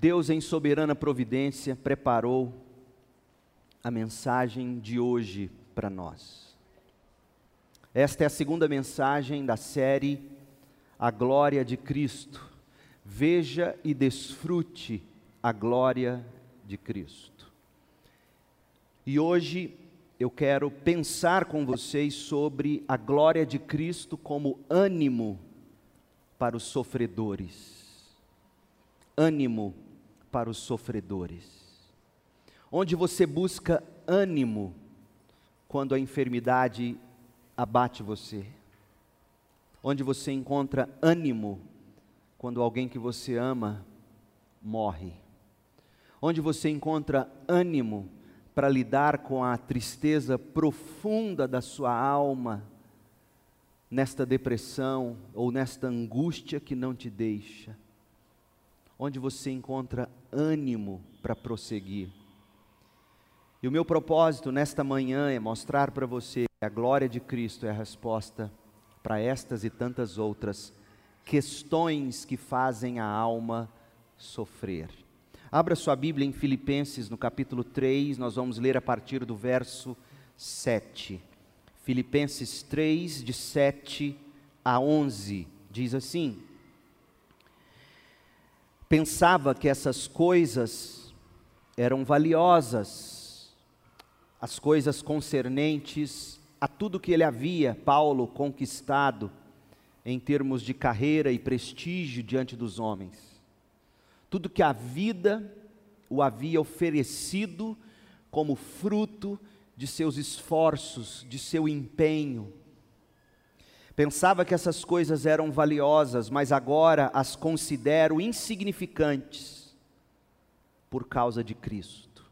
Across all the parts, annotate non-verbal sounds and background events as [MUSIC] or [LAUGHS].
Deus, em soberana providência, preparou a mensagem de hoje para nós. Esta é a segunda mensagem da série A Glória de Cristo. Veja e desfrute a glória de Cristo. E hoje eu quero pensar com vocês sobre a glória de Cristo como ânimo para os sofredores. Ânimo para os sofredores. Onde você busca ânimo quando a enfermidade abate você. Onde você encontra ânimo quando alguém que você ama morre. Onde você encontra ânimo para lidar com a tristeza profunda da sua alma, nesta depressão ou nesta angústia que não te deixa onde você encontra ânimo para prosseguir. E o meu propósito nesta manhã é mostrar para você que a glória de Cristo é a resposta para estas e tantas outras questões que fazem a alma sofrer. Abra sua Bíblia em Filipenses, no capítulo 3, nós vamos ler a partir do verso 7. Filipenses 3, de 7 a 11, diz assim: pensava que essas coisas eram valiosas, as coisas concernentes a tudo que ele havia, Paulo, conquistado em termos de carreira e prestígio diante dos homens. Tudo que a vida o havia oferecido como fruto de seus esforços, de seu empenho, Pensava que essas coisas eram valiosas, mas agora as considero insignificantes por causa de Cristo.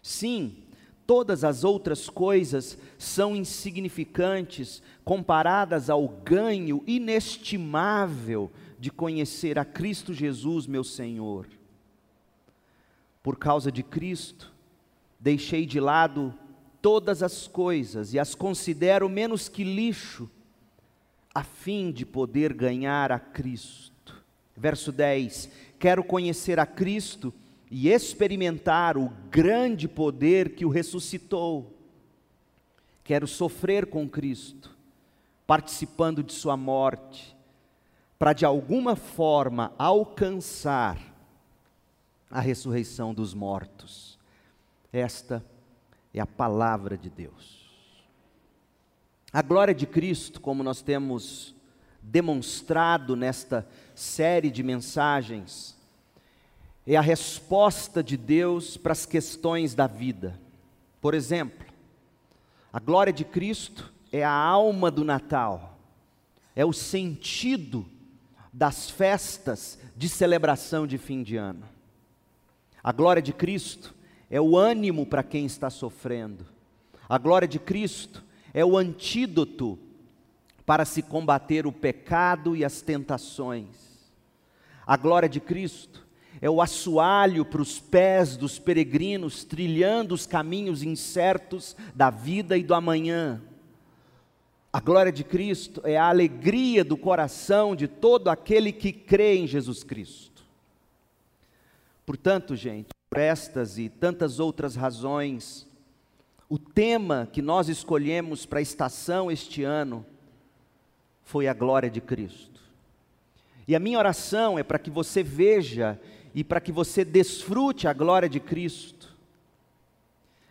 Sim, todas as outras coisas são insignificantes comparadas ao ganho inestimável de conhecer a Cristo Jesus, meu Senhor. Por causa de Cristo, deixei de lado todas as coisas e as considero menos que lixo a fim de poder ganhar a Cristo. Verso 10: Quero conhecer a Cristo e experimentar o grande poder que o ressuscitou. Quero sofrer com Cristo, participando de Sua morte, para de alguma forma alcançar a ressurreição dos mortos. Esta é a palavra de Deus. A glória de Cristo, como nós temos demonstrado nesta série de mensagens, é a resposta de Deus para as questões da vida. Por exemplo, a glória de Cristo é a alma do Natal, é o sentido das festas de celebração de fim de ano. A glória de Cristo é o ânimo para quem está sofrendo. A glória de Cristo é o antídoto para se combater o pecado e as tentações. A glória de Cristo é o assoalho para os pés dos peregrinos trilhando os caminhos incertos da vida e do amanhã. A glória de Cristo é a alegria do coração de todo aquele que crê em Jesus Cristo. Portanto, gente, por estas e tantas outras razões, o tema que nós escolhemos para a estação este ano foi a glória de Cristo. E a minha oração é para que você veja e para que você desfrute a glória de Cristo.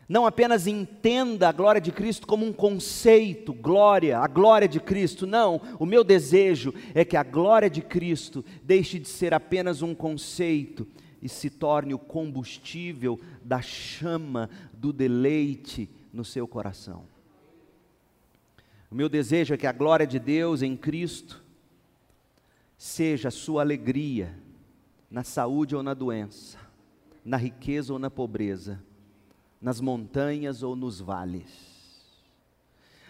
Não apenas entenda a glória de Cristo como um conceito, glória, a glória de Cristo. Não, o meu desejo é que a glória de Cristo deixe de ser apenas um conceito e se torne o combustível da chama do deleite no seu coração. O meu desejo é que a glória de Deus em Cristo seja a sua alegria na saúde ou na doença, na riqueza ou na pobreza, nas montanhas ou nos vales.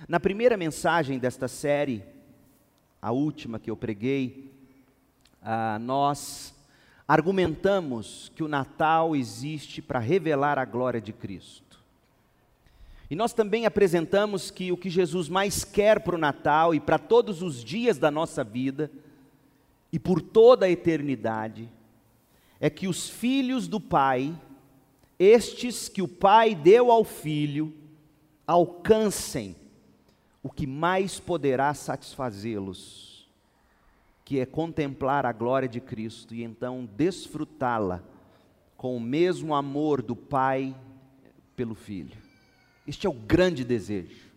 Na primeira mensagem desta série, a última que eu preguei, ah, nós argumentamos que o Natal existe para revelar a glória de Cristo. E nós também apresentamos que o que Jesus mais quer para o Natal e para todos os dias da nossa vida, e por toda a eternidade, é que os filhos do Pai, estes que o Pai deu ao Filho, alcancem o que mais poderá satisfazê-los, que é contemplar a glória de Cristo e então desfrutá-la com o mesmo amor do Pai pelo Filho. Este é o grande desejo.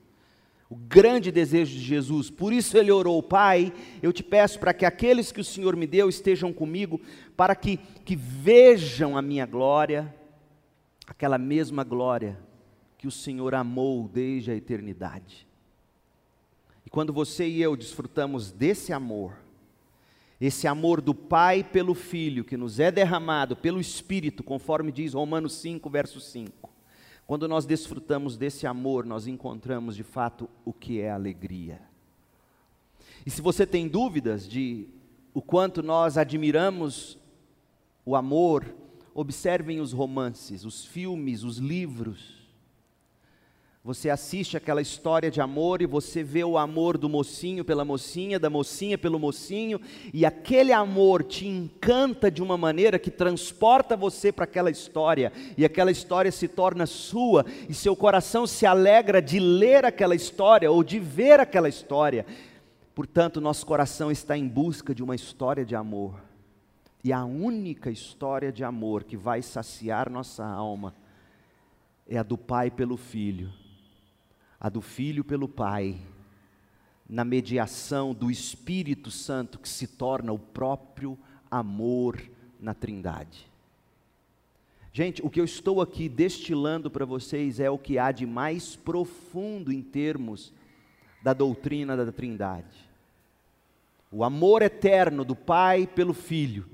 O grande desejo de Jesus, por isso ele orou, Pai, eu te peço para que aqueles que o Senhor me deu estejam comigo, para que, que vejam a minha glória, aquela mesma glória que o Senhor amou desde a eternidade. E quando você e eu desfrutamos desse amor, esse amor do Pai pelo Filho, que nos é derramado pelo Espírito, conforme diz Romanos 5, verso 5. Quando nós desfrutamos desse amor, nós encontramos de fato o que é alegria. E se você tem dúvidas de o quanto nós admiramos o amor, observem os romances, os filmes, os livros. Você assiste aquela história de amor e você vê o amor do mocinho pela mocinha, da mocinha pelo mocinho, e aquele amor te encanta de uma maneira que transporta você para aquela história, e aquela história se torna sua, e seu coração se alegra de ler aquela história ou de ver aquela história. Portanto, nosso coração está em busca de uma história de amor. E a única história de amor que vai saciar nossa alma é a do Pai pelo Filho a do Filho pelo Pai, na mediação do Espírito Santo, que se torna o próprio amor na Trindade. Gente, o que eu estou aqui destilando para vocês é o que há de mais profundo em termos da doutrina da Trindade. O amor eterno do Pai pelo Filho,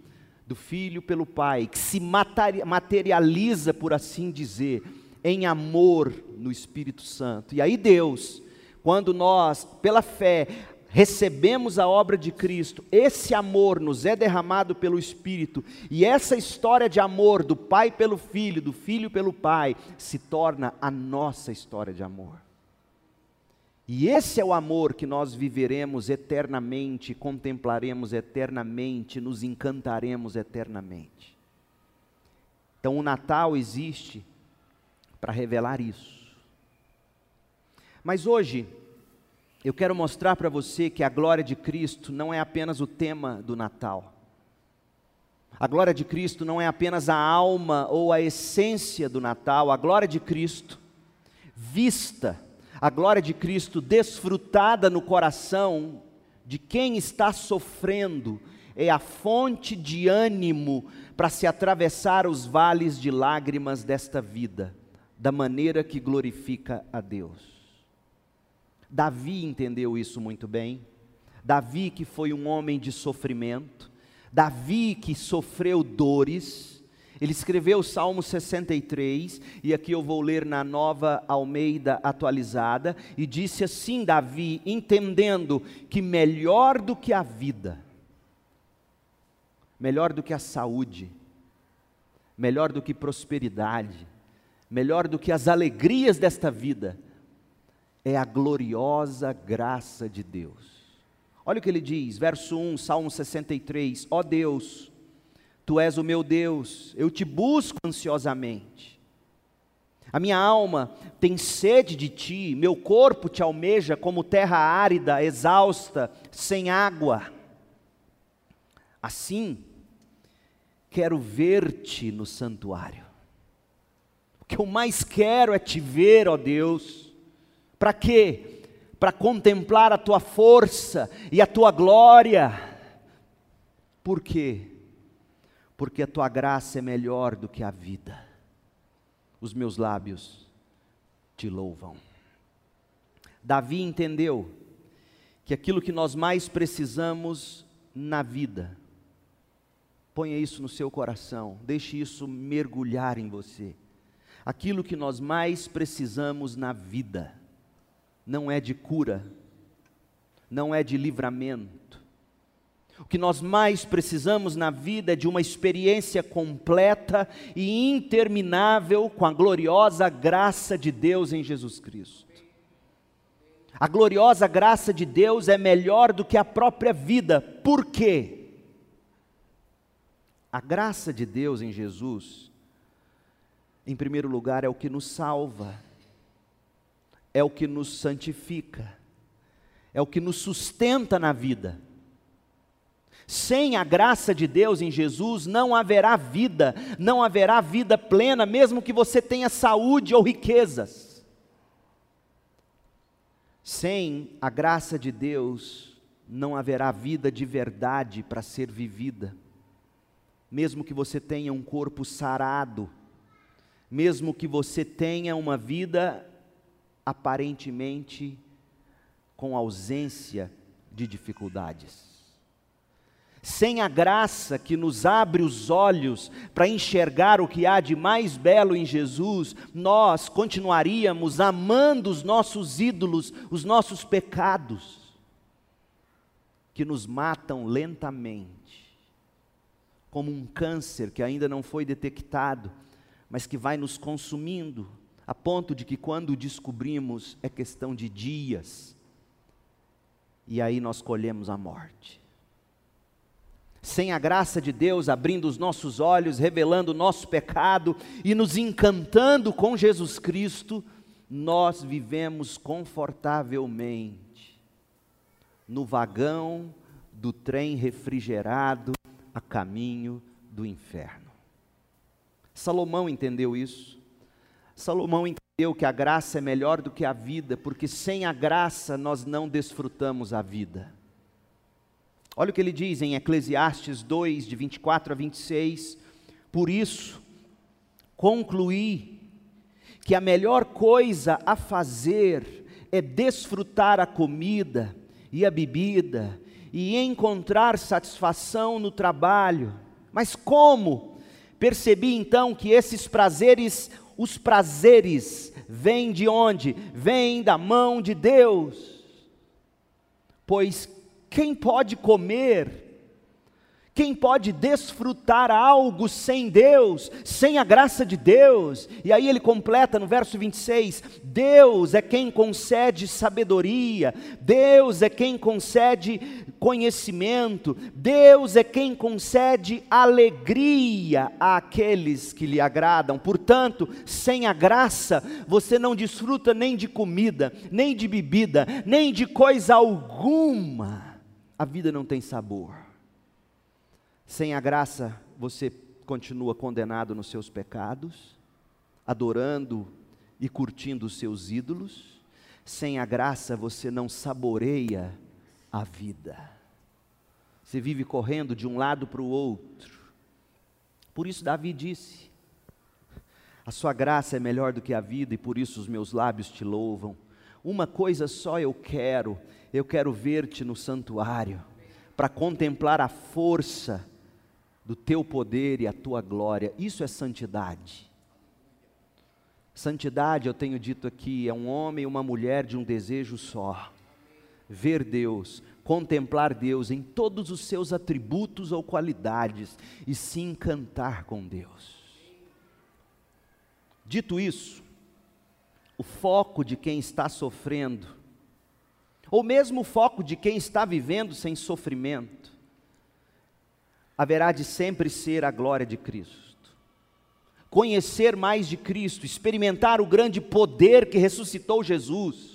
do Filho pelo Pai, que se materializa, por assim dizer, em amor no Espírito Santo. E aí Deus, quando nós, pela fé, recebemos a obra de Cristo, esse amor nos é derramado pelo Espírito, e essa história de amor do Pai pelo Filho, do Filho pelo Pai, se torna a nossa história de amor. E esse é o amor que nós viveremos eternamente, contemplaremos eternamente, nos encantaremos eternamente. Então o Natal existe para revelar isso. Mas hoje, eu quero mostrar para você que a glória de Cristo não é apenas o tema do Natal. A glória de Cristo não é apenas a alma ou a essência do Natal, a glória de Cristo vista, a glória de Cristo desfrutada no coração de quem está sofrendo, é a fonte de ânimo para se atravessar os vales de lágrimas desta vida da maneira que glorifica a Deus. Davi entendeu isso muito bem. Davi, que foi um homem de sofrimento, Davi, que sofreu dores, ele escreveu o Salmo 63, e aqui eu vou ler na nova Almeida atualizada, e disse assim: Davi, entendendo que melhor do que a vida, melhor do que a saúde, melhor do que prosperidade, melhor do que as alegrias desta vida, é a gloriosa graça de Deus. Olha o que ele diz, verso 1, Salmo 63: Ó oh Deus, tu és o meu Deus, eu te busco ansiosamente. A minha alma tem sede de ti, meu corpo te almeja como terra árida, exausta, sem água. Assim, quero ver-te no santuário que eu mais quero é te ver, ó Deus. Para quê? Para contemplar a tua força e a tua glória. Por quê? Porque a tua graça é melhor do que a vida. Os meus lábios te louvam. Davi entendeu que aquilo que nós mais precisamos na vida, ponha isso no seu coração, deixe isso mergulhar em você aquilo que nós mais precisamos na vida não é de cura, não é de livramento. O que nós mais precisamos na vida é de uma experiência completa e interminável com a gloriosa graça de Deus em Jesus Cristo. A gloriosa graça de Deus é melhor do que a própria vida. Por quê? A graça de Deus em Jesus, em primeiro lugar, é o que nos salva, é o que nos santifica, é o que nos sustenta na vida. Sem a graça de Deus em Jesus, não haverá vida, não haverá vida plena, mesmo que você tenha saúde ou riquezas. Sem a graça de Deus, não haverá vida de verdade para ser vivida. Mesmo que você tenha um corpo sarado, mesmo que você tenha uma vida aparentemente com ausência de dificuldades. Sem a graça que nos abre os olhos para enxergar o que há de mais belo em Jesus, nós continuaríamos amando os nossos ídolos, os nossos pecados, que nos matam lentamente, como um câncer que ainda não foi detectado, mas que vai nos consumindo, a ponto de que quando descobrimos é questão de dias, e aí nós colhemos a morte sem a graça de Deus abrindo os nossos olhos, revelando o nosso pecado e nos encantando com Jesus Cristo, nós vivemos confortavelmente no vagão do trem refrigerado a caminho do inferno. Salomão entendeu isso. Salomão entendeu que a graça é melhor do que a vida, porque sem a graça nós não desfrutamos a vida. Olha o que ele diz em Eclesiastes 2, de 24 a 26. Por isso, concluí que a melhor coisa a fazer é desfrutar a comida e a bebida e encontrar satisfação no trabalho. Mas como? Percebi então que esses prazeres, os prazeres, vêm de onde? Vêm da mão de Deus. Pois quem pode comer? Quem pode desfrutar algo sem Deus, sem a graça de Deus? E aí ele completa no verso 26: Deus é quem concede sabedoria, Deus é quem concede conhecimento, Deus é quem concede alegria àqueles que lhe agradam. Portanto, sem a graça, você não desfruta nem de comida, nem de bebida, nem de coisa alguma a vida não tem sabor. Sem a graça, você continua condenado nos seus pecados, adorando e curtindo os seus ídolos. Sem a graça, você não saboreia a vida. Você vive correndo de um lado para o outro. Por isso, Davi disse: A sua graça é melhor do que a vida, e por isso os meus lábios te louvam. Uma coisa só eu quero, eu quero ver-te no santuário, para contemplar a força do teu poder e a tua glória. Isso é santidade. Santidade, eu tenho dito aqui, é um homem e uma mulher de um desejo só. Ver Deus, contemplar Deus em todos os seus atributos ou qualidades e se encantar com Deus. Dito isso, o foco de quem está sofrendo, ou mesmo o foco de quem está vivendo sem sofrimento, haverá de sempre ser a glória de Cristo. Conhecer mais de Cristo, experimentar o grande poder que ressuscitou Jesus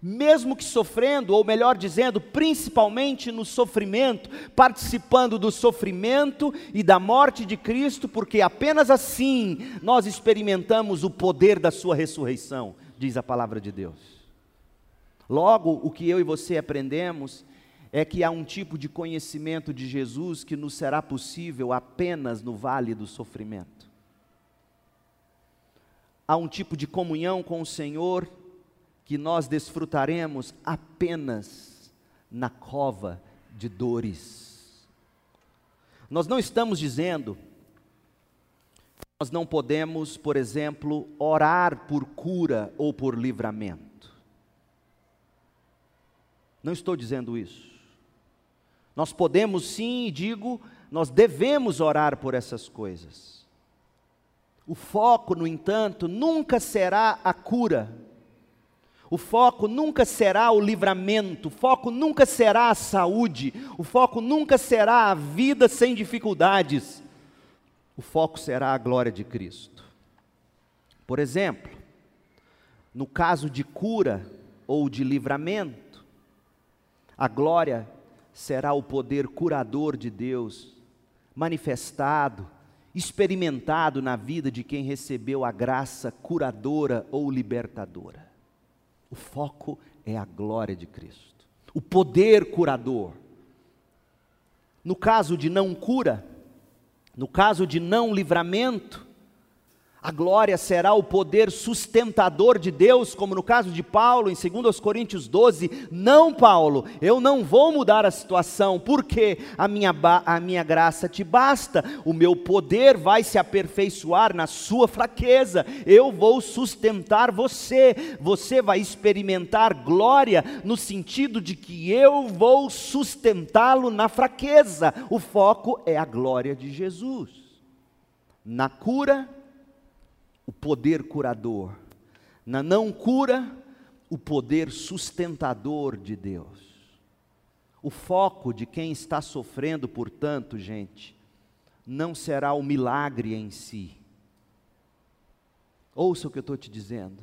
mesmo que sofrendo, ou melhor dizendo, principalmente no sofrimento, participando do sofrimento e da morte de Cristo, porque apenas assim nós experimentamos o poder da Sua ressurreição, diz a palavra de Deus. Logo, o que eu e você aprendemos é que há um tipo de conhecimento de Jesus que nos será possível apenas no vale do sofrimento. Há um tipo de comunhão com o Senhor que nós desfrutaremos apenas na cova de dores. Nós não estamos dizendo nós não podemos, por exemplo, orar por cura ou por livramento. Não estou dizendo isso. Nós podemos sim, e digo, nós devemos orar por essas coisas. O foco, no entanto, nunca será a cura O foco nunca será o livramento, o foco nunca será a saúde, o foco nunca será a vida sem dificuldades. O foco será a glória de Cristo. Por exemplo, no caso de cura ou de livramento, a glória será o poder curador de Deus, manifestado, experimentado na vida de quem recebeu a graça curadora ou libertadora. O foco é a glória de Cristo, o poder curador. No caso de não cura, no caso de não livramento, a glória será o poder sustentador de Deus, como no caso de Paulo, em 2 Coríntios 12. Não, Paulo, eu não vou mudar a situação, porque a minha, a minha graça te basta, o meu poder vai se aperfeiçoar na sua fraqueza, eu vou sustentar você, você vai experimentar glória, no sentido de que eu vou sustentá-lo na fraqueza. O foco é a glória de Jesus. Na cura, o poder curador, na não cura, o poder sustentador de Deus. O foco de quem está sofrendo, portanto, gente, não será o milagre em si. Ouça o que eu estou te dizendo.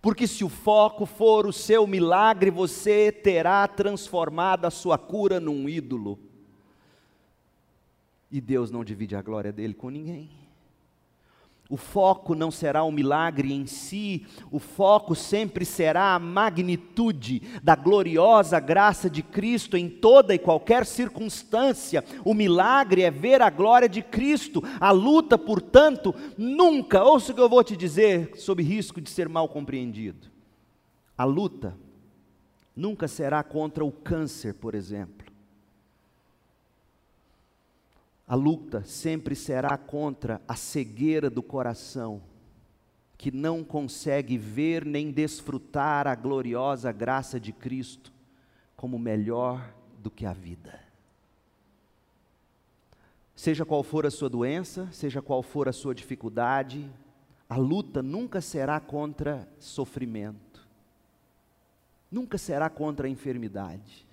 Porque se o foco for o seu milagre, você terá transformado a sua cura num ídolo. E Deus não divide a glória dele com ninguém. O foco não será o milagre em si, o foco sempre será a magnitude da gloriosa graça de Cristo em toda e qualquer circunstância. O milagre é ver a glória de Cristo. A luta, portanto, nunca, ouça o que eu vou te dizer, sob risco de ser mal compreendido. A luta nunca será contra o câncer, por exemplo. A luta sempre será contra a cegueira do coração, que não consegue ver nem desfrutar a gloriosa graça de Cristo como melhor do que a vida. Seja qual for a sua doença, seja qual for a sua dificuldade, a luta nunca será contra sofrimento, nunca será contra a enfermidade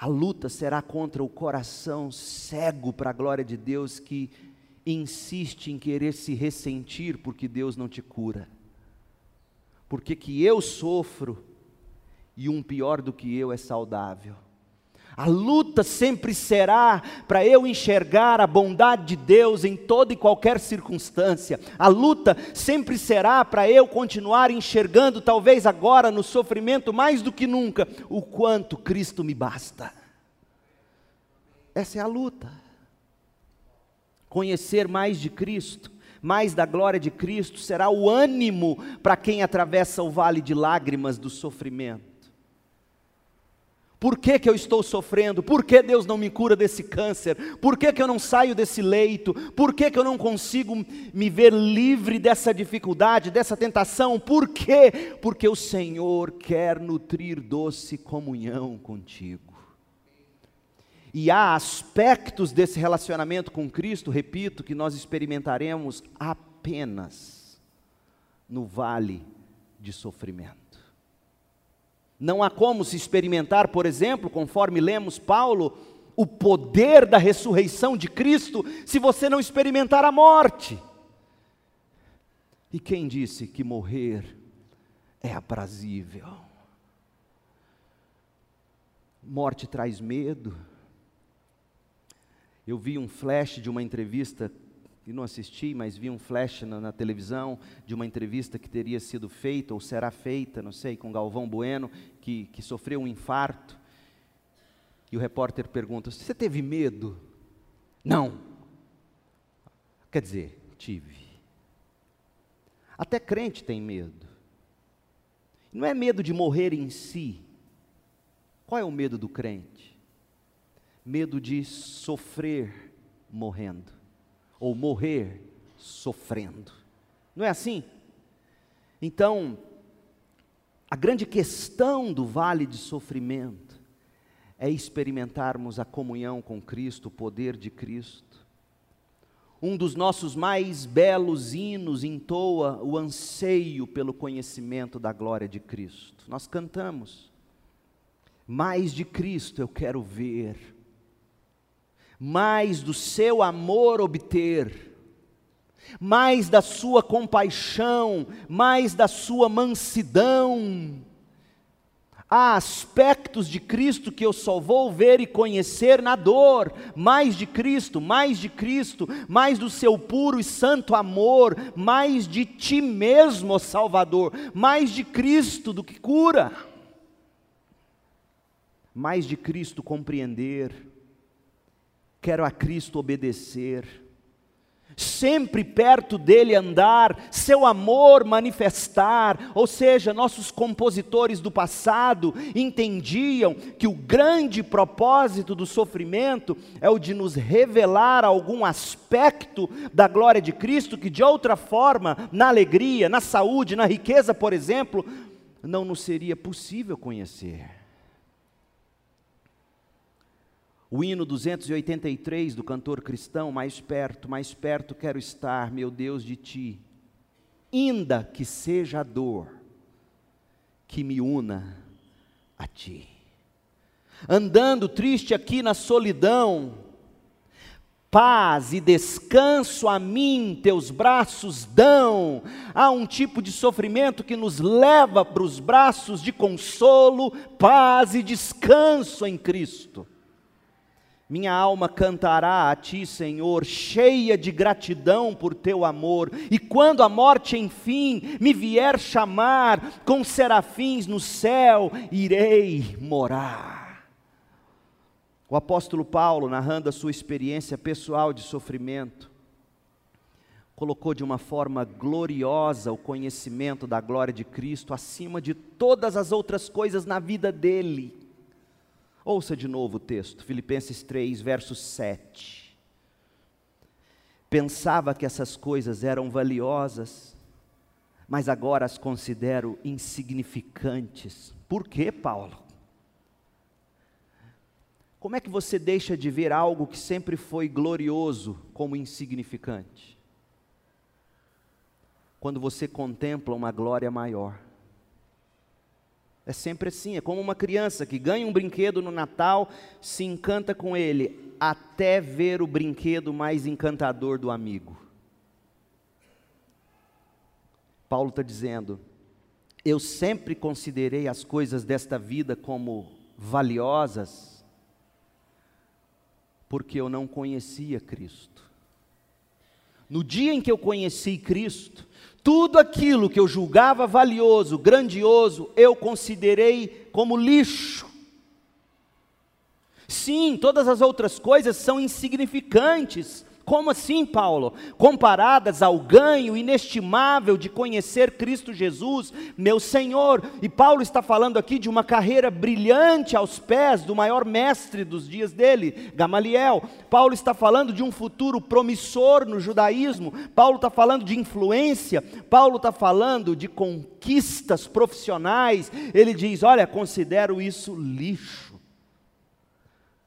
a luta será contra o coração cego para a glória de Deus que insiste em querer se ressentir porque Deus não te cura. Porque que eu sofro e um pior do que eu é saudável. A luta sempre será para eu enxergar a bondade de Deus em toda e qualquer circunstância. A luta sempre será para eu continuar enxergando, talvez agora no sofrimento mais do que nunca, o quanto Cristo me basta. Essa é a luta. Conhecer mais de Cristo, mais da glória de Cristo, será o ânimo para quem atravessa o vale de lágrimas do sofrimento. Por que, que eu estou sofrendo? Por que Deus não me cura desse câncer? Por que, que eu não saio desse leito? Por que, que eu não consigo me ver livre dessa dificuldade, dessa tentação? Por quê? Porque o Senhor quer nutrir doce comunhão contigo. E há aspectos desse relacionamento com Cristo, repito, que nós experimentaremos apenas no vale de sofrimento. Não há como se experimentar, por exemplo, conforme lemos Paulo, o poder da ressurreição de Cristo, se você não experimentar a morte. E quem disse que morrer é aprazível? Morte traz medo. Eu vi um flash de uma entrevista e não assisti, mas vi um flash na, na, televisão de uma entrevista que teria sido feita ou será feita, não sei, com Galvão Bueno, que, que sofreu um infarto. E o repórter pergunta: Você teve medo? Não. Quer dizer, tive. Até crente tem medo. Não é medo de morrer em si. Qual é o medo do crente? Medo de sofrer morrendo ou morrer sofrendo. Não é assim? Então, a grande questão do vale de sofrimento é experimentarmos a comunhão com Cristo, o poder de Cristo, um dos nossos mais belos hinos entoa o anseio pelo conhecimento da glória de Cristo. Nós cantamos, mais de Cristo eu quero ver, mais do seu amor obter, mais da sua compaixão, mais da sua mansidão. Há aspectos de Cristo que eu só vou ver e conhecer na dor, mais de Cristo, mais de Cristo, mais do seu puro e santo amor, mais de ti mesmo, Salvador, mais de Cristo do que cura, mais de Cristo compreender, quero a Cristo obedecer, sempre perto dele andar, seu amor manifestar, ou seja, nossos compositores do passado entendiam que o grande propósito do sofrimento é o de nos revelar algum aspecto da glória de Cristo que de outra forma, na alegria, na saúde, na riqueza, por exemplo, não nos seria possível conhecer. O hino 283 do cantor cristão, mais perto, mais perto quero estar, meu Deus, de ti, ainda que seja a dor que me una a ti. Andando triste aqui na solidão, paz e descanso a mim teus braços dão. Há um tipo de sofrimento que nos leva para os braços de consolo, paz e descanso em Cristo. Minha alma cantará a ti, Senhor, cheia de gratidão por teu amor. E quando a morte, enfim, me vier chamar, com serafins no céu, irei morar. O apóstolo Paulo, narrando a sua experiência pessoal de sofrimento, colocou de uma forma gloriosa o conhecimento da glória de Cristo acima de todas as outras coisas na vida dele. Ouça de novo o texto, Filipenses 3, verso 7. Pensava que essas coisas eram valiosas, mas agora as considero insignificantes. Por quê, Paulo? Como é que você deixa de ver algo que sempre foi glorioso como insignificante? Quando você contempla uma glória maior. É sempre assim, é como uma criança que ganha um brinquedo no Natal, se encanta com ele, até ver o brinquedo mais encantador do amigo. Paulo está dizendo: eu sempre considerei as coisas desta vida como valiosas, porque eu não conhecia Cristo. No dia em que eu conheci Cristo, tudo aquilo que eu julgava valioso, grandioso, eu considerei como lixo. Sim, todas as outras coisas são insignificantes como assim, Paulo? Comparadas ao ganho inestimável de conhecer Cristo Jesus, meu Senhor. E Paulo está falando aqui de uma carreira brilhante aos pés do maior mestre dos dias dele, Gamaliel. Paulo está falando de um futuro promissor no judaísmo. Paulo está falando de influência. Paulo está falando de conquistas profissionais. Ele diz: Olha, considero isso lixo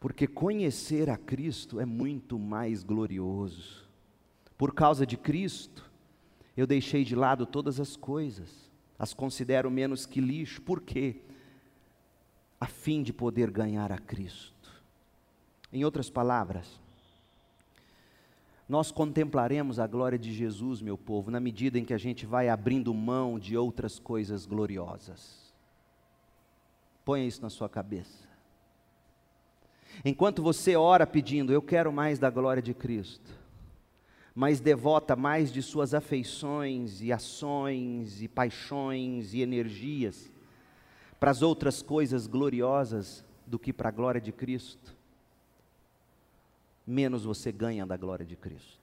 porque conhecer a Cristo é muito mais glorioso. Por causa de Cristo, eu deixei de lado todas as coisas, as considero menos que lixo, por quê? A fim de poder ganhar a Cristo. Em outras palavras, nós contemplaremos a glória de Jesus, meu povo, na medida em que a gente vai abrindo mão de outras coisas gloriosas. Ponha isso na sua cabeça. Enquanto você ora pedindo, eu quero mais da glória de Cristo, mas devota mais de suas afeições e ações e paixões e energias para as outras coisas gloriosas do que para a glória de Cristo, menos você ganha da glória de Cristo.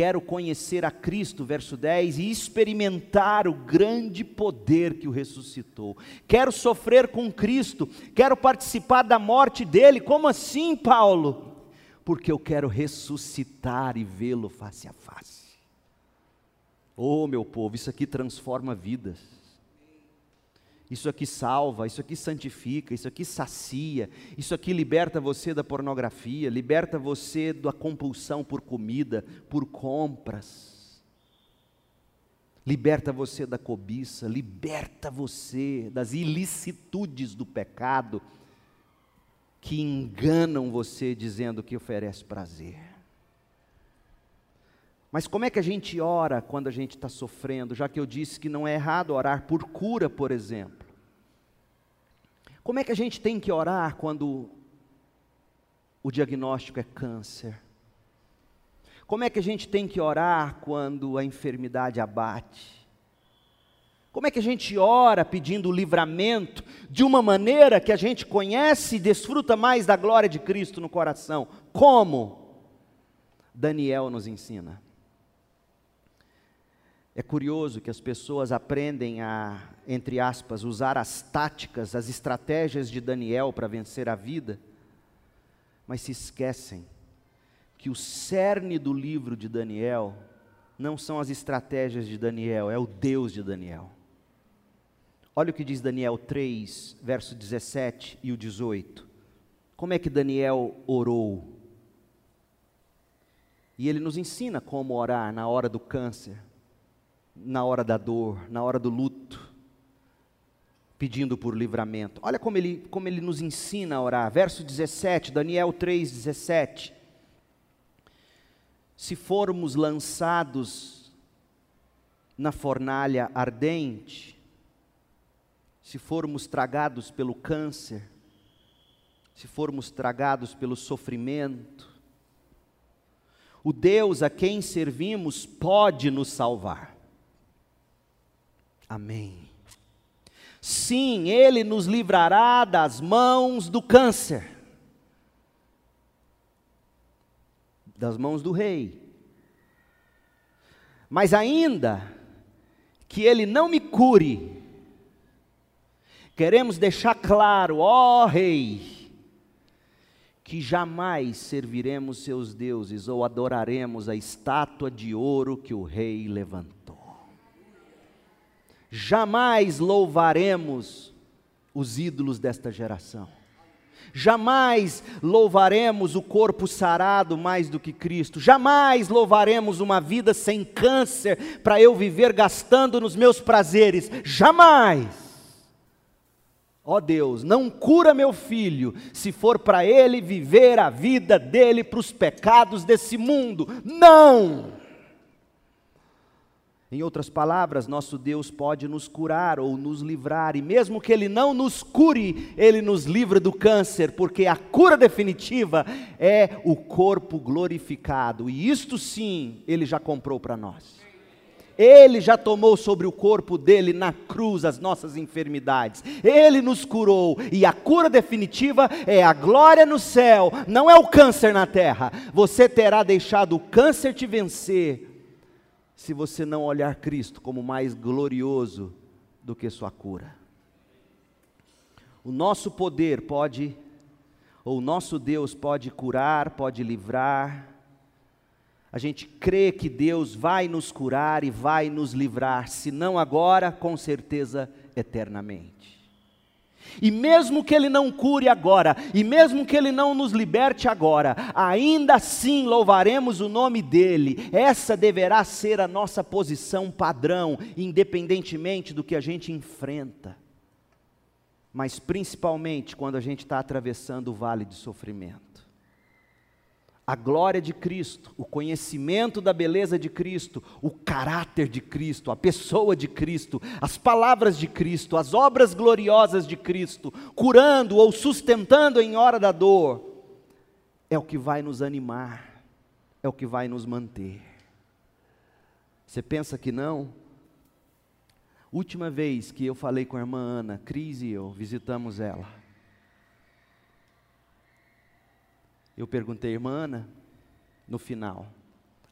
Quero conhecer a Cristo, verso 10, e experimentar o grande poder que o ressuscitou. Quero sofrer com Cristo, quero participar da morte dele. Como assim, Paulo? Porque eu quero ressuscitar e vê-lo face a face. Oh, meu povo, isso aqui transforma vidas. Isso aqui salva, isso aqui santifica, isso aqui sacia, isso aqui liberta você da pornografia, liberta você da compulsão por comida, por compras. Liberta você da cobiça, liberta você das ilicitudes do pecado que enganam você dizendo que oferece prazer. Mas como é que a gente ora quando a gente está sofrendo? Já que eu disse que não é errado orar por cura, por exemplo. Como é que a gente tem que orar quando o diagnóstico é câncer? Como é que a gente tem que orar quando a enfermidade abate? Como é que a gente ora pedindo livramento de uma maneira que a gente conhece e desfruta mais da glória de Cristo no coração? Como? Daniel nos ensina. É curioso que as pessoas aprendem a, entre aspas, usar as táticas, as estratégias de Daniel para vencer a vida, mas se esquecem que o cerne do livro de Daniel não são as estratégias de Daniel, é o Deus de Daniel. Olha o que diz Daniel 3, verso 17 e o 18. Como é que Daniel orou? E ele nos ensina como orar na hora do câncer, na hora da dor, na hora do luto, pedindo por livramento. Olha como ele, como ele nos ensina a orar. Verso 17, Daniel 3, 17. Se formos lançados na fornalha ardente, se formos tragados pelo câncer, se formos tragados pelo sofrimento, o Deus a quem servimos pode nos salvar. Amém. Sim, Ele nos livrará das mãos do câncer, das mãos do rei. Mas ainda que Ele não me cure, Queremos deixar claro, ó Rei, que jamais serviremos seus deuses ou adoraremos a estátua de ouro que o Rei levantou. Jamais louvaremos os ídolos desta geração. Jamais louvaremos o corpo sarado mais do que Cristo. Jamais louvaremos uma vida sem câncer para eu viver gastando nos meus prazeres. Jamais. Ó oh Deus, não cura meu filho, se for para ele viver a vida dele para os pecados desse mundo. Não! Em outras palavras, nosso Deus pode nos curar ou nos livrar, e mesmo que Ele não nos cure, Ele nos livra do câncer, porque a cura definitiva é o corpo glorificado, e isto sim Ele já comprou para nós. Ele já tomou sobre o corpo dele na cruz as nossas enfermidades. Ele nos curou e a cura definitiva é a glória no céu, não é o câncer na terra. Você terá deixado o câncer te vencer se você não olhar Cristo como mais glorioso do que sua cura. O nosso poder pode, ou o nosso Deus pode curar, pode livrar, a gente crê que Deus vai nos curar e vai nos livrar, se não agora, com certeza eternamente. E mesmo que Ele não cure agora, e mesmo que Ele não nos liberte agora, ainda assim louvaremos o nome dEle. Essa deverá ser a nossa posição padrão, independentemente do que a gente enfrenta. Mas principalmente quando a gente está atravessando o vale de sofrimento a glória de Cristo, o conhecimento da beleza de Cristo, o caráter de Cristo, a pessoa de Cristo, as palavras de Cristo, as obras gloriosas de Cristo, curando ou sustentando em hora da dor, é o que vai nos animar, é o que vai nos manter. Você pensa que não? Última vez que eu falei com a irmã Ana, Cris e eu visitamos ela. Eu perguntei, irmã Ana, no final.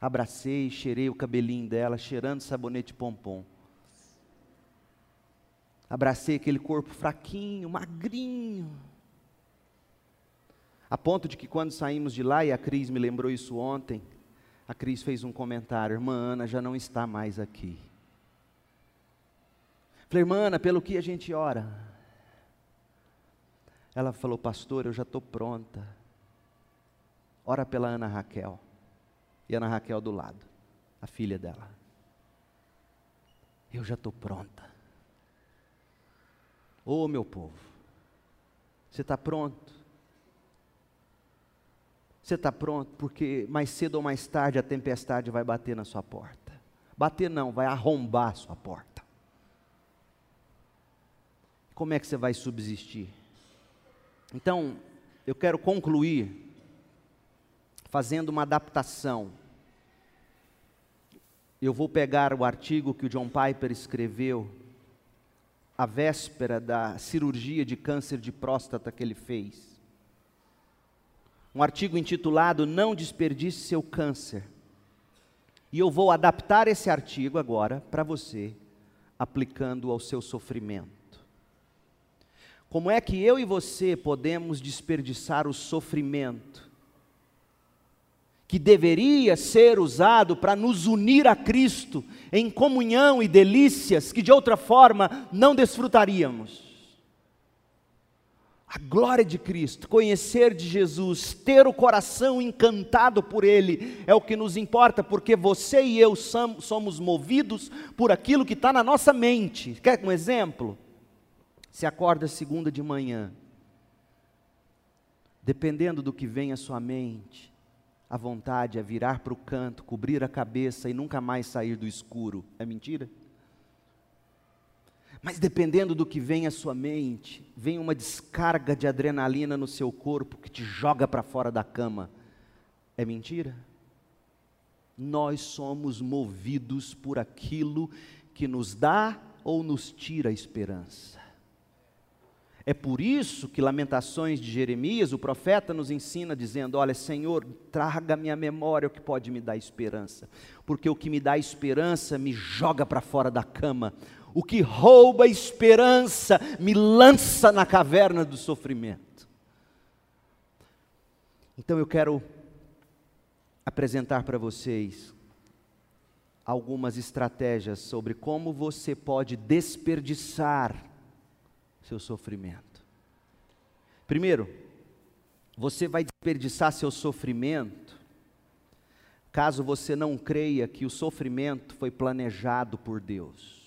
Abracei, cheirei o cabelinho dela, cheirando sabonete pompom. Abracei aquele corpo fraquinho, magrinho. A ponto de que quando saímos de lá, e a Cris me lembrou isso ontem, a Cris fez um comentário: Irmã Ana já não está mais aqui. Falei, irmã, pelo que a gente ora? Ela falou, pastor, eu já estou pronta. Ora pela Ana Raquel. E Ana Raquel do lado, a filha dela. Eu já estou pronta. Ô oh, meu povo, você está pronto? Você está pronto? Porque mais cedo ou mais tarde a tempestade vai bater na sua porta. Bater não, vai arrombar a sua porta. Como é que você vai subsistir? Então, eu quero concluir fazendo uma adaptação. Eu vou pegar o artigo que o John Piper escreveu a véspera da cirurgia de câncer de próstata que ele fez. Um artigo intitulado Não Desperdice Seu Câncer. E eu vou adaptar esse artigo agora para você, aplicando ao seu sofrimento. Como é que eu e você podemos desperdiçar o sofrimento que deveria ser usado para nos unir a Cristo em comunhão e delícias que de outra forma não desfrutaríamos. A glória de Cristo, conhecer de Jesus, ter o coração encantado por Ele, é o que nos importa, porque você e eu somos movidos por aquilo que está na nossa mente. Quer um exemplo? Se acorda segunda de manhã, dependendo do que vem à sua mente, a vontade é virar para o canto, cobrir a cabeça e nunca mais sair do escuro. É mentira? Mas dependendo do que vem à sua mente, vem uma descarga de adrenalina no seu corpo que te joga para fora da cama. É mentira? Nós somos movidos por aquilo que nos dá ou nos tira a esperança. É por isso que Lamentações de Jeremias, o profeta nos ensina dizendo: Olha, Senhor, traga minha memória o que pode me dar esperança, porque o que me dá esperança me joga para fora da cama, o que rouba esperança me lança na caverna do sofrimento. Então eu quero apresentar para vocês algumas estratégias sobre como você pode desperdiçar seu sofrimento. Primeiro, você vai desperdiçar seu sofrimento caso você não creia que o sofrimento foi planejado por Deus.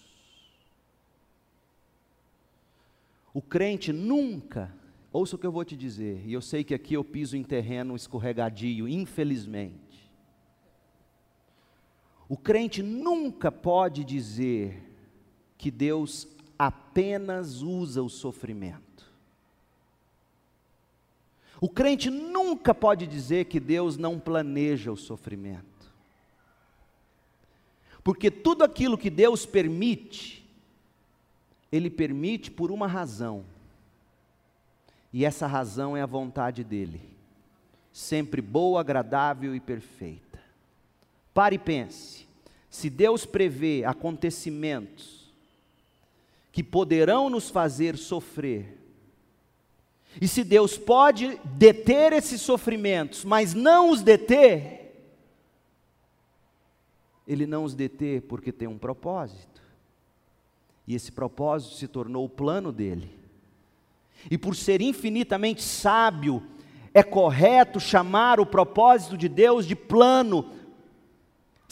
O crente nunca, ouça o que eu vou te dizer, e eu sei que aqui eu piso em terreno escorregadio, infelizmente. O crente nunca pode dizer que Deus apenas usa o sofrimento. O crente nunca pode dizer que Deus não planeja o sofrimento. Porque tudo aquilo que Deus permite, Ele permite por uma razão. E essa razão é a vontade dEle, sempre boa, agradável e perfeita. Pare e pense: se Deus prevê acontecimentos que poderão nos fazer sofrer. E se Deus pode deter esses sofrimentos, mas não os deter, Ele não os deter porque tem um propósito. E esse propósito se tornou o plano dele. E por ser infinitamente sábio, é correto chamar o propósito de Deus de plano,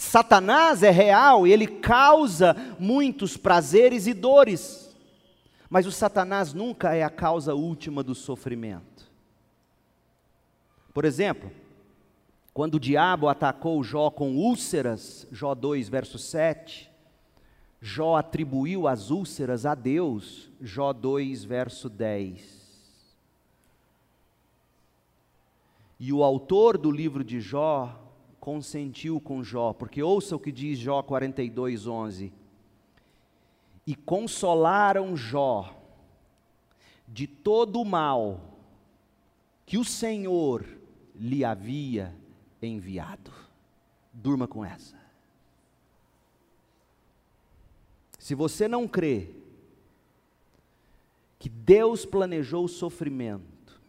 Satanás é real e ele causa muitos prazeres e dores, mas o Satanás nunca é a causa última do sofrimento. Por exemplo, quando o diabo atacou Jó com úlceras, Jó 2, verso 7, Jó atribuiu as úlceras a Deus, Jó 2, verso 10. E o autor do livro de Jó consentiu com Jó, porque ouça o que diz Jó 42, 11. E consolaram Jó de todo o mal que o Senhor lhe havia enviado. Durma com essa. Se você não crê que Deus planejou o sofrimento,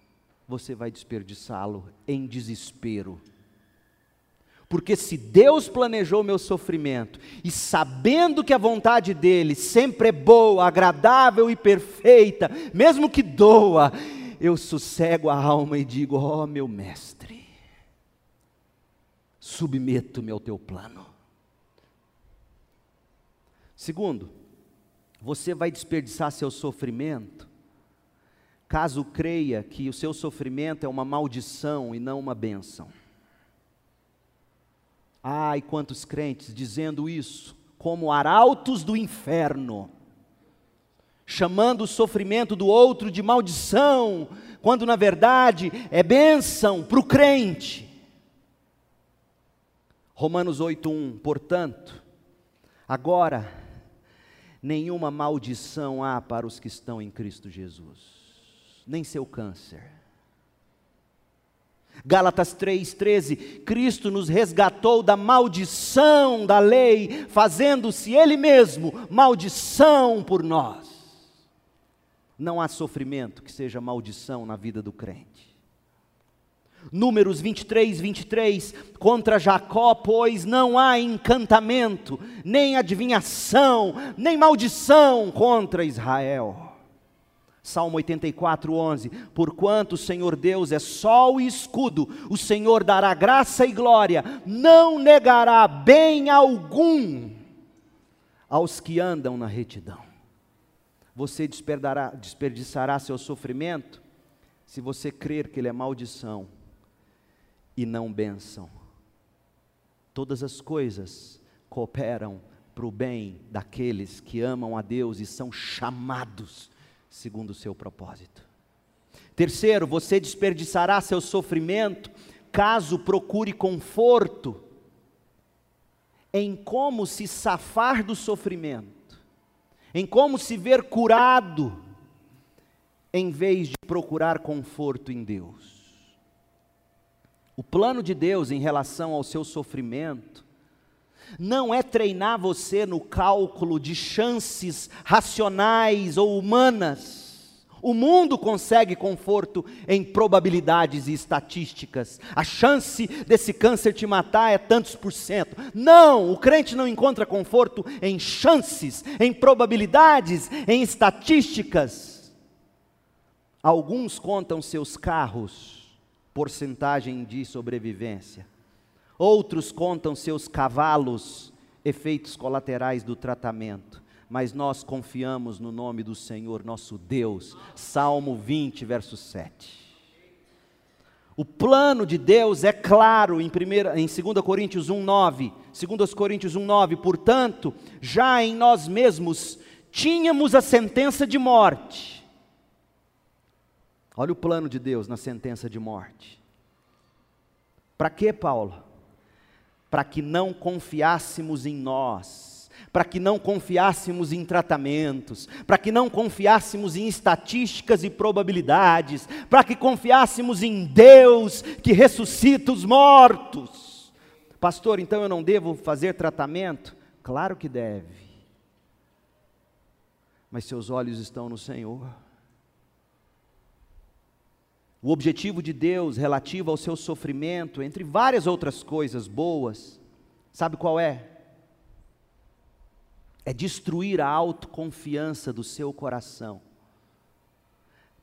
você vai desperdiçá-lo em desespero Porque se Deus planejou meu sofrimento, e sabendo que a vontade dele sempre é boa, agradável e perfeita, mesmo que doa, eu sossego a alma e digo: Ó oh, meu mestre, submeto-me ao teu plano. Segundo, você vai desperdiçar seu sofrimento caso creia que o seu sofrimento é uma maldição e não uma bênção. Ai, quantos crentes dizendo isso, como arautos do inferno, chamando o sofrimento do outro de maldição, quando na verdade é bênção para o crente. Romanos 8:1, portanto, agora nenhuma maldição há para os que estão em Cristo Jesus, nem seu câncer Gálatas 3,13: Cristo nos resgatou da maldição da lei, fazendo-se Ele mesmo maldição por nós. Não há sofrimento que seja maldição na vida do crente. Números 23, 23, contra Jacó, pois não há encantamento, nem adivinhação, nem maldição contra Israel. Salmo 84, 11: Porquanto o Senhor Deus é sol e escudo, o Senhor dará graça e glória, não negará bem algum aos que andam na retidão. Você desperdiçará seu sofrimento se você crer que ele é maldição e não bênção. Todas as coisas cooperam para o bem daqueles que amam a Deus e são chamados segundo o seu propósito. Terceiro, você desperdiçará seu sofrimento caso procure conforto em como se safar do sofrimento, em como se ver curado, em vez de procurar conforto em Deus. O plano de Deus em relação ao seu sofrimento não é treinar você no cálculo de chances racionais ou humanas. O mundo consegue conforto em probabilidades e estatísticas. A chance desse câncer te matar é tantos por cento. Não, o crente não encontra conforto em chances, em probabilidades, em estatísticas. Alguns contam seus carros, porcentagem de sobrevivência. Outros contam seus cavalos, efeitos colaterais do tratamento. Mas nós confiamos no nome do Senhor nosso Deus. Salmo 20, verso 7. O plano de Deus é claro em, primeira, em 2 Coríntios 1, 9. 2 Coríntios 1, 9. Portanto, já em nós mesmos tínhamos a sentença de morte. Olha o plano de Deus na sentença de morte. Para que, Paulo? Para que não confiássemos em nós, para que não confiássemos em tratamentos, para que não confiássemos em estatísticas e probabilidades, para que confiássemos em Deus que ressuscita os mortos. Pastor, então eu não devo fazer tratamento? Claro que deve. Mas seus olhos estão no Senhor. O objetivo de Deus relativo ao seu sofrimento, entre várias outras coisas boas, sabe qual é? É destruir a autoconfiança do seu coração,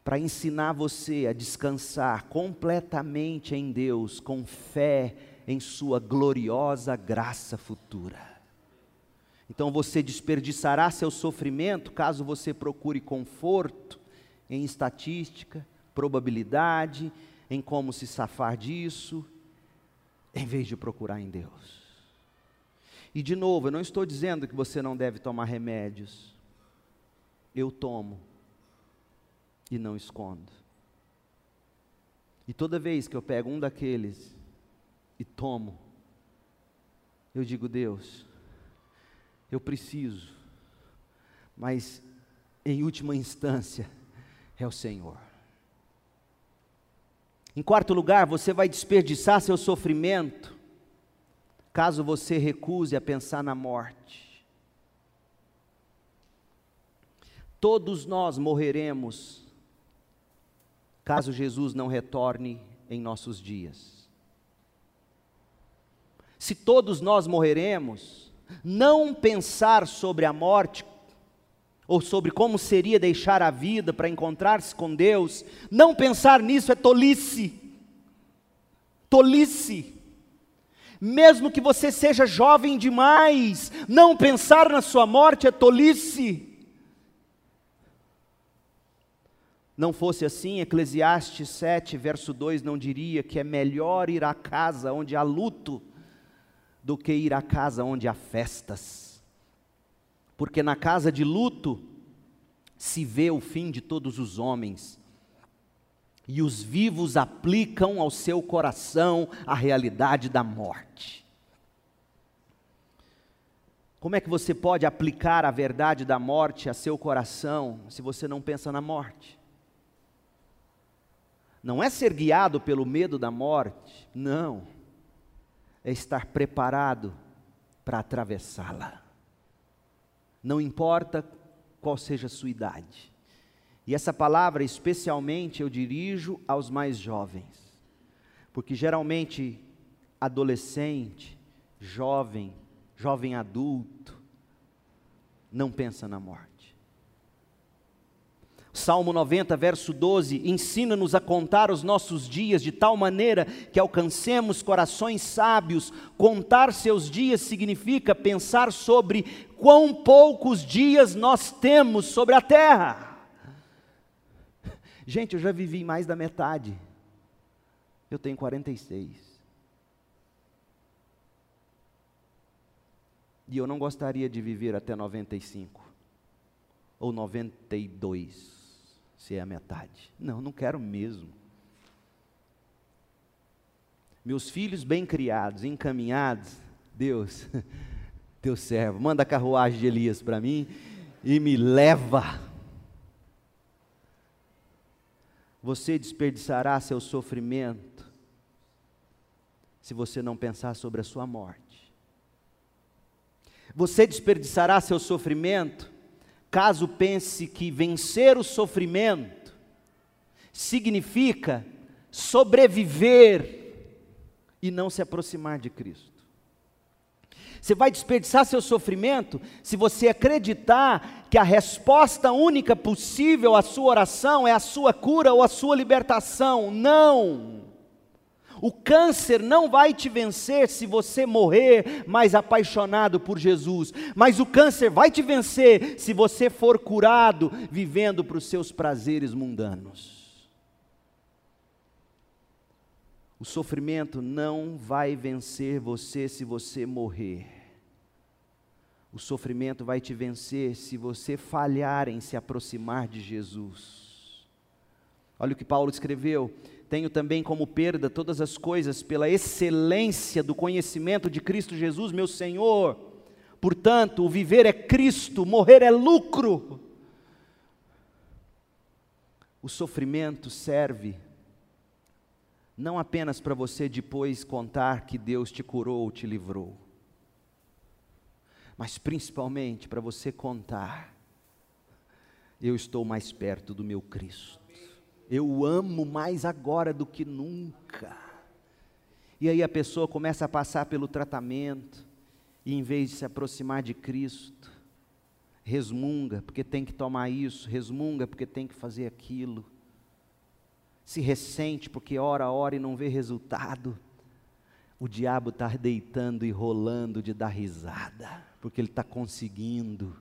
para ensinar você a descansar completamente em Deus, com fé em Sua gloriosa graça futura. Então você desperdiçará seu sofrimento caso você procure conforto em estatística, probabilidade, em como se safar disso, em vez de procurar em Deus. E de novo, eu não estou dizendo que você não deve tomar remédios. Eu tomo e não escondo. E toda vez que eu pego um daqueles e tomo, eu digo, Deus, eu preciso, mas em última instância é o Senhor. Em quarto lugar, você vai desperdiçar seu sofrimento caso você recuse a pensar na morte. Todos nós morreremos caso Jesus não retorne em nossos dias. se todos nós morreremos, não pensar sobre a morte ou sobre como seria deixar a vida para encontrar-se com Deus, não pensar nisso é tolice. Tolice. Mesmo que você seja jovem demais, não pensar na sua morte é tolice. Não fosse assim, Eclesiastes 7, verso 2 não diria que é melhor ir à casa onde há luto do que ir à casa onde há festas porque na casa de luto se vê o fim de todos os homens, e os vivos aplicam ao seu coração a realidade da morte. Como é que você pode aplicar a verdade da morte a seu coração se você não pensa na morte? Não é ser guiado pelo medo da morte, não. É estar preparado para atravessá-la não importa qual seja a sua idade. E essa palavra, especialmente, eu dirijo aos mais jovens, porque geralmente adolescente, jovem, jovem adulto, não pensa na morte. Salmo 90, verso 12, ensina-nos a contar os nossos dias de tal maneira que alcancemos corações sábios. Contar seus dias significa pensar sobre quão poucos dias nós temos sobre a terra. Gente, eu já vivi mais da metade. Eu tenho 46. E eu não gostaria de viver até 95 ou 92 se é a metade. Não, não quero mesmo. Meus filhos bem criados, encaminhados, Deus, [LAUGHS] teu servo, manda a carruagem de Elias para mim e me leva. Você desperdiçará seu sofrimento se você não pensar sobre a sua morte. Você desperdiçará seu sofrimento caso pense que vencer o sofrimento significa sobreviver e não se aproximar de Cristo. Você vai desperdiçar seu sofrimento se você acreditar que a resposta única possível à sua oração é a sua cura ou a sua libertação. Não! O câncer não vai te vencer se você morrer mais apaixonado por Jesus, mas o câncer vai te vencer se você for curado vivendo para os seus prazeres mundanos. O sofrimento não vai vencer você se você morrer. O sofrimento vai te vencer se você falhar em se aproximar de Jesus. Olha o que Paulo escreveu tenho também como perda todas as coisas pela excelência do conhecimento de Cristo Jesus, meu Senhor. Portanto, o viver é Cristo, morrer é lucro. O sofrimento serve não apenas para você depois contar que Deus te curou ou te livrou, mas principalmente para você contar: eu estou mais perto do meu Cristo. Eu amo mais agora do que nunca. E aí a pessoa começa a passar pelo tratamento, e em vez de se aproximar de Cristo, resmunga porque tem que tomar isso, resmunga porque tem que fazer aquilo, se ressente porque ora, ora e não vê resultado. O diabo está deitando e rolando de dar risada, porque ele está conseguindo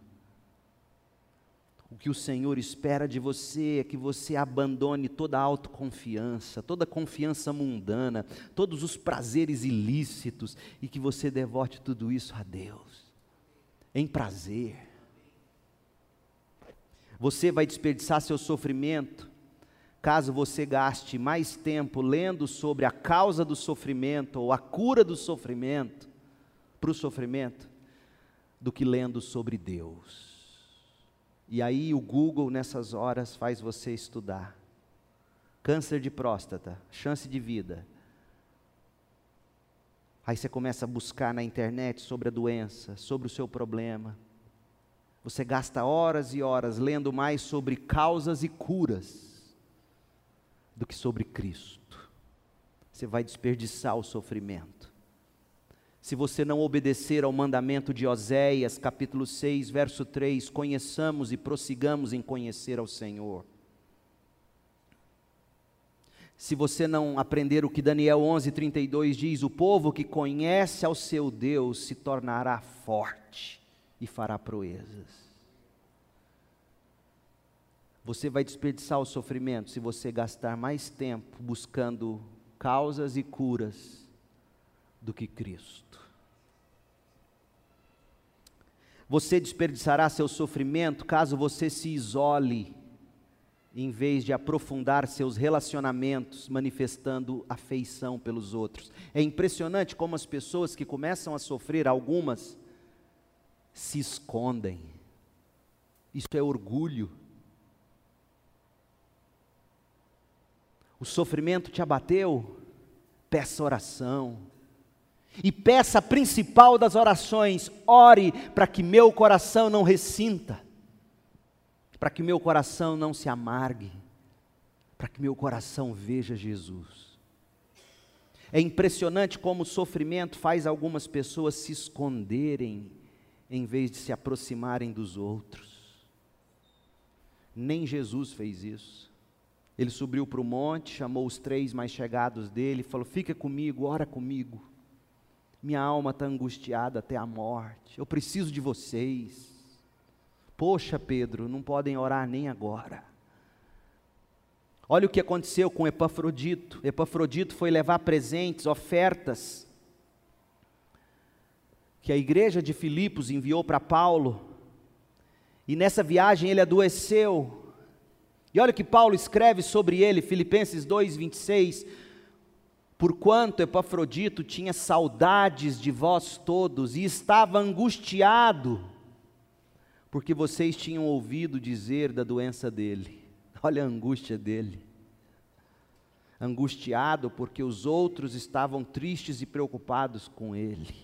o que o Senhor espera de você é que você abandone toda a autoconfiança, toda a confiança mundana, todos os prazeres ilícitos e que você devote tudo isso a Deus, em prazer. Você vai desperdiçar seu sofrimento caso você gaste mais tempo lendo sobre a causa do sofrimento ou a cura do sofrimento, para o sofrimento, do que lendo sobre Deus. E aí o Google nessas horas faz você estudar. Câncer de próstata, chance de vida. Aí você começa a buscar na internet sobre a doença, sobre o seu problema. Você gasta horas e horas lendo mais sobre causas e curas do que sobre Cristo. Você vai desperdiçar o sofrimento. se você não obedecer ao mandamento de Oséias, capítulo 6, verso 3, conheçamos e prossigamos em conhecer ao Senhor. Se você não aprender o que Daniel 11:32 diz, o povo que conhece ao seu Deus se tornará forte e fará proezas. Você vai desperdiçar o sofrimento se você gastar mais tempo buscando causas e curas do que Cristo. Você desperdiçará seu sofrimento caso você se isole em vez de aprofundar seus relacionamentos, manifestando afeição pelos outros. É impressionante como as pessoas que começam a sofrer, algumas, se escondem. Isso é orgulho. O sofrimento te abateu? Peça oração. E peça a principal das orações: ore para que meu coração não ressinta para que meu coração não se amargue, para que meu coração veja Jesus. É impressionante como o sofrimento faz algumas pessoas se esconderem em vez de se aproximarem dos outros. Nem Jesus fez isso. Ele subiu para o monte, chamou os três mais chegados dele, falou: Fica comigo, ora comigo. Minha alma está angustiada até a morte. Eu preciso de vocês. Poxa, Pedro, não podem orar nem agora. Olha o que aconteceu com Epafrodito. Epafrodito foi levar presentes, ofertas, que a igreja de Filipos enviou para Paulo. E nessa viagem ele adoeceu. E olha o que Paulo escreve sobre ele, Filipenses 2:26. Porquanto Epafrodito tinha saudades de vós todos e estava angustiado porque vocês tinham ouvido dizer da doença dele. [LAUGHS] Olha a angústia dele. Angustiado porque os outros estavam tristes e preocupados com ele.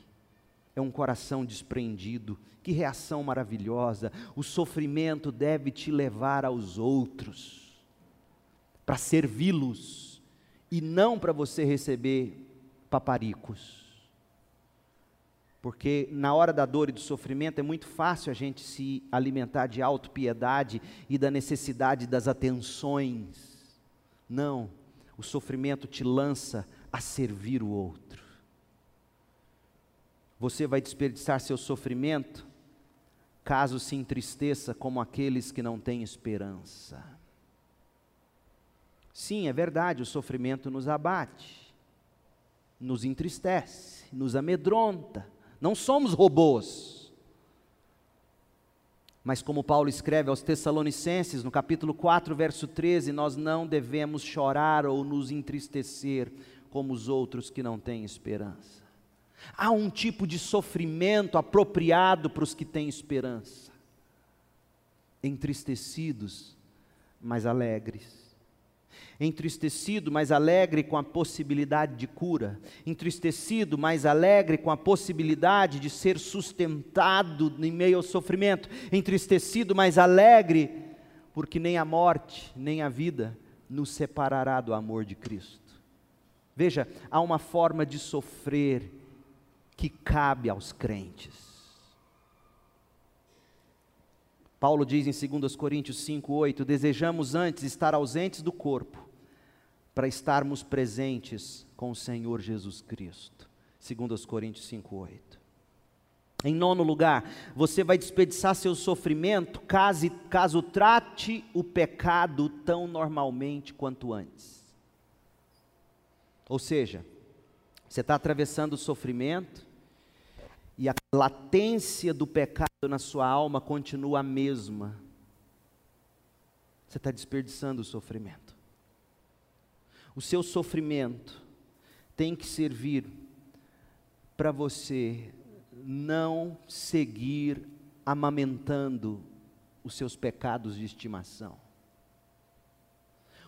É um coração desprendido. Que reação maravilhosa. O sofrimento deve te levar aos outros, para servi-los, e não para você receber paparicos. Porque na hora da dor e do sofrimento é muito fácil a gente se alimentar de autopiedade e da necessidade das atenções. Não, o sofrimento te lança a servir o outro. Você vai desperdiçar seu sofrimento caso se entristeça como aqueles que não têm esperança. Sim, é verdade, o sofrimento nos abate, nos entristece, nos amedronta não somos robôs. Mas como Paulo escreve aos Tessalonicenses, no capítulo 4, verso 13, nós não devemos chorar ou nos entristecer como os outros que não têm esperança. Há um tipo de sofrimento apropriado para os que têm esperança. Entristecidos, mas alegres entristecido, mas alegre com a possibilidade de cura, entristecido, mas alegre com a possibilidade de ser sustentado em meio ao sofrimento, entristecido, mas alegre, porque nem a morte, nem a vida nos separará do amor de Cristo. Veja, há uma forma de sofrer que cabe aos crentes. Paulo diz em 2 Coríntios 5,8: Desejamos antes estar ausentes do corpo, para estarmos presentes com o Senhor Jesus Cristo. 2 Coríntios 5,8. Em nono lugar, você vai desperdiçar seu sofrimento caso, caso trate o pecado tão normalmente quanto antes. Ou seja, você está atravessando o sofrimento, e a latência do pecado na sua alma continua a mesma, você está desperdiçando o sofrimento. O seu sofrimento tem que servir para você não seguir amamentando os seus pecados de estimação.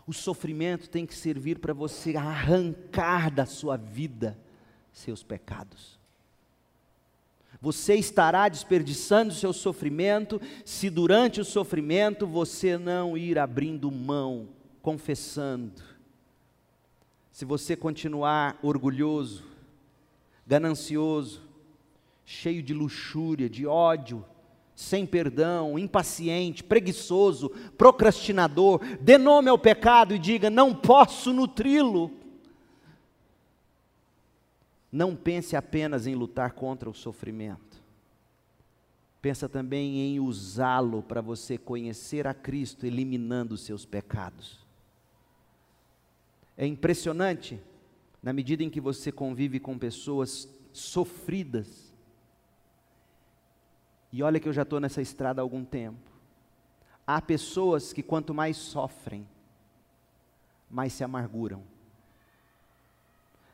O sofrimento tem que servir para você arrancar da sua vida seus pecados. Você estará desperdiçando seu sofrimento se durante o sofrimento você não ir abrindo mão, confessando. Se você continuar orgulhoso, ganancioso, cheio de luxúria, de ódio, sem perdão, impaciente, preguiçoso, procrastinador, dê nome ao pecado e diga: não posso nutri-lo. Não pense apenas em lutar contra o sofrimento. Pensa também em usá-lo para você conhecer a Cristo, eliminando os seus pecados. É impressionante, na medida em que você convive com pessoas sofridas, e olha que eu já estou nessa estrada há algum tempo. Há pessoas que quanto mais sofrem, mais se amarguram,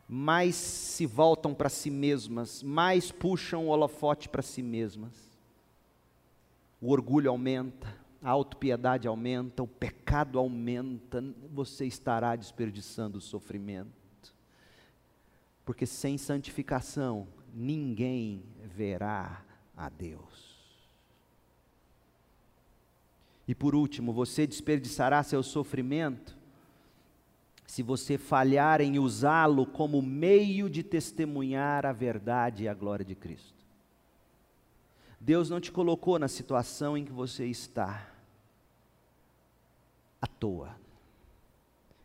mais se voltam para si mesmas, mais puxam o holofote para si mesmas. O orgulho aumenta, a autopiedade aumenta, o pecado aumenta, você estará desperdiçando o sofrimento. Porque sem santificação, ninguém verá a Deus. E por último, você desperdiçará seu sofrimento se você falhar em usá-lo como meio de testemunhar a verdade e a glória de Cristo. Deus não te colocou na situação em que você está à toa.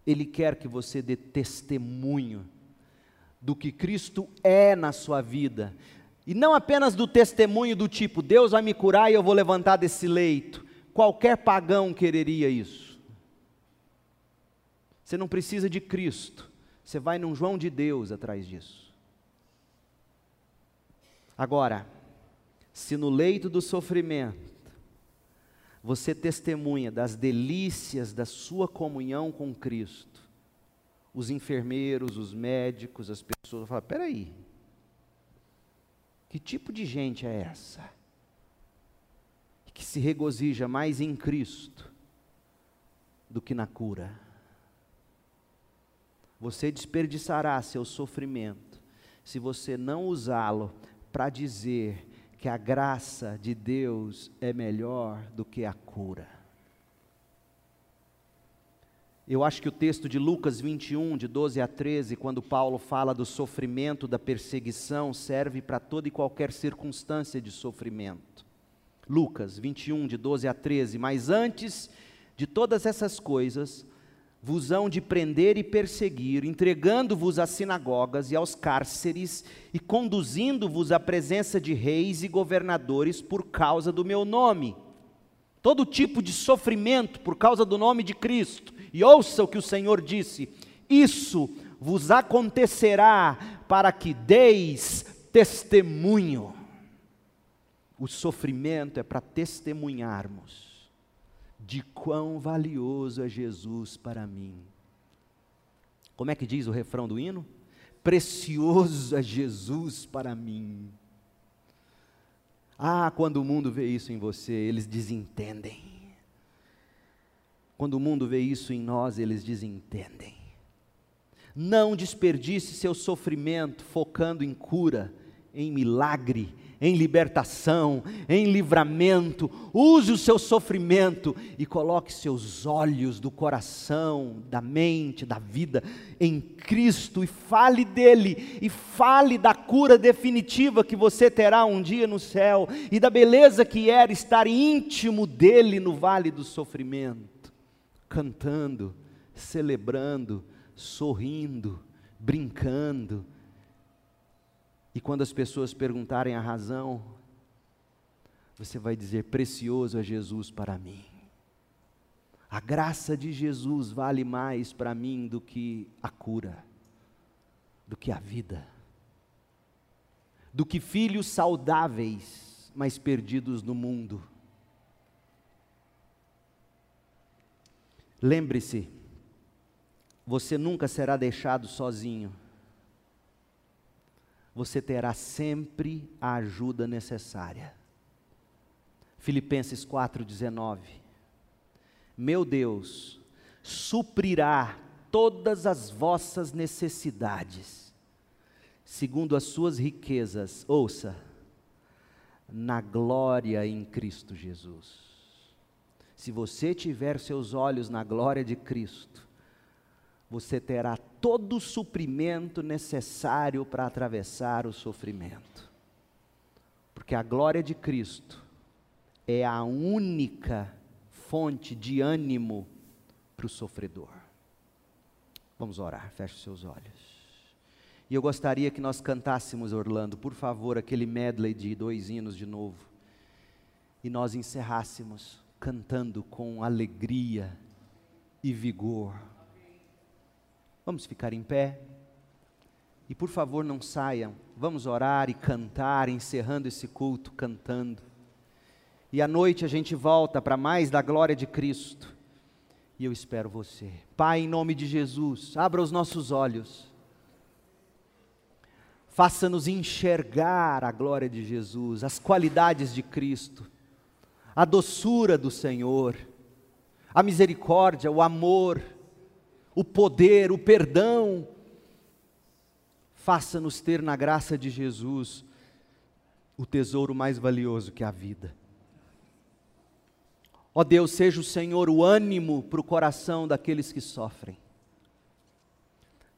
Ele quer que você dê testemunho do que Cristo é na sua vida. E não apenas do testemunho do tipo, Deus vai me curar e eu vou levantar desse leito. Qualquer pagão quereria isso. Você não precisa de Cristo, você vai num João de Deus atrás disso. Agora, se no leito do sofrimento você testemunha das delícias da sua comunhão com Cristo, os enfermeiros, os médicos, as pessoas falam: peraí, que tipo de gente é essa? Que se regozija mais em Cristo do que na cura. Você desperdiçará seu sofrimento se você não usá-lo para dizer que a graça de Deus é melhor do que a cura. Eu acho que o texto de Lucas 21, de 12 a 13, quando Paulo fala do sofrimento, da perseguição, serve para toda e qualquer circunstância de sofrimento. Lucas 21, de 12 a 13. Mas antes de todas essas coisas, vos hão de prender e perseguir, entregando-vos às sinagogas e aos cárceres, e conduzindo-vos à presença de reis e governadores por causa do meu nome. Todo tipo de sofrimento por causa do nome de Cristo. E ouça o que o Senhor disse: Isso vos acontecerá para que deis testemunho. O sofrimento é para testemunharmos de quão valioso é Jesus para mim. Como é que diz o refrão do hino? Precioso é Jesus para mim. Ah, quando o mundo vê isso em você, eles desentendem. Quando o mundo vê isso em nós, eles desentendem. Não desperdice seu sofrimento focando em cura, em milagre, em libertação, em livramento. Use o seu sofrimento e coloque seus olhos do coração, da mente, da vida em Cristo e fale dele e fale da cura definitiva que você terá um dia no céu e da beleza que era estar íntimo dele no vale do sofrimento, cantando, celebrando, sorrindo, brincando e quando as pessoas perguntarem a razão, você vai dizer: precioso é Jesus para mim. A graça de Jesus vale mais para mim do que a cura, do que a vida, do que filhos saudáveis, mas perdidos no mundo. Lembre-se, você nunca será deixado sozinho você terá sempre a ajuda necessária. Filipenses 4,19. Meu Deus suprirá todas as vossas necessidades, segundo as suas riquezas, ouça, na glória em Cristo Jesus. Se você tiver seus olhos na glória de Cristo, você terá todo o suprimento necessário para atravessar o sofrimento. Porque a glória de Cristo é a única fonte de ânimo para o sofredor. Vamos orar, feche seus olhos. E eu gostaria que nós cantássemos, Orlando, por favor, aquele medley de dois hinos de novo. E nós encerrássemos cantando com alegria e vigor. Vamos ficar em pé. E por favor, não saiam. Vamos orar e cantar, encerrando esse culto cantando. E à noite a gente volta para mais da glória de Cristo. E eu espero você. Pai, em nome de Jesus, abra os nossos olhos. Faça-nos enxergar a glória de Jesus, as qualidades de Cristo, a doçura do Senhor, a misericórdia, o amor, o poder, o perdão. Faça-nos ter na graça de Jesus o tesouro mais valioso que a vida. Ó Deus, seja o Senhor o ânimo para o coração daqueles que sofrem.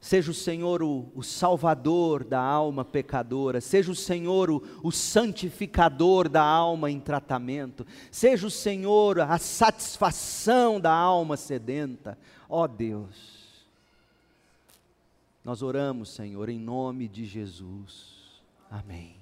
Seja o Senhor o, o, salvador da alma pecadora, seja o Senhor o, o santificador da alma em tratamento, seja o Senhor a satisfação da alma sedenta. Ó Deus, nós oramos, Senhor, em nome de Jesus. Amém.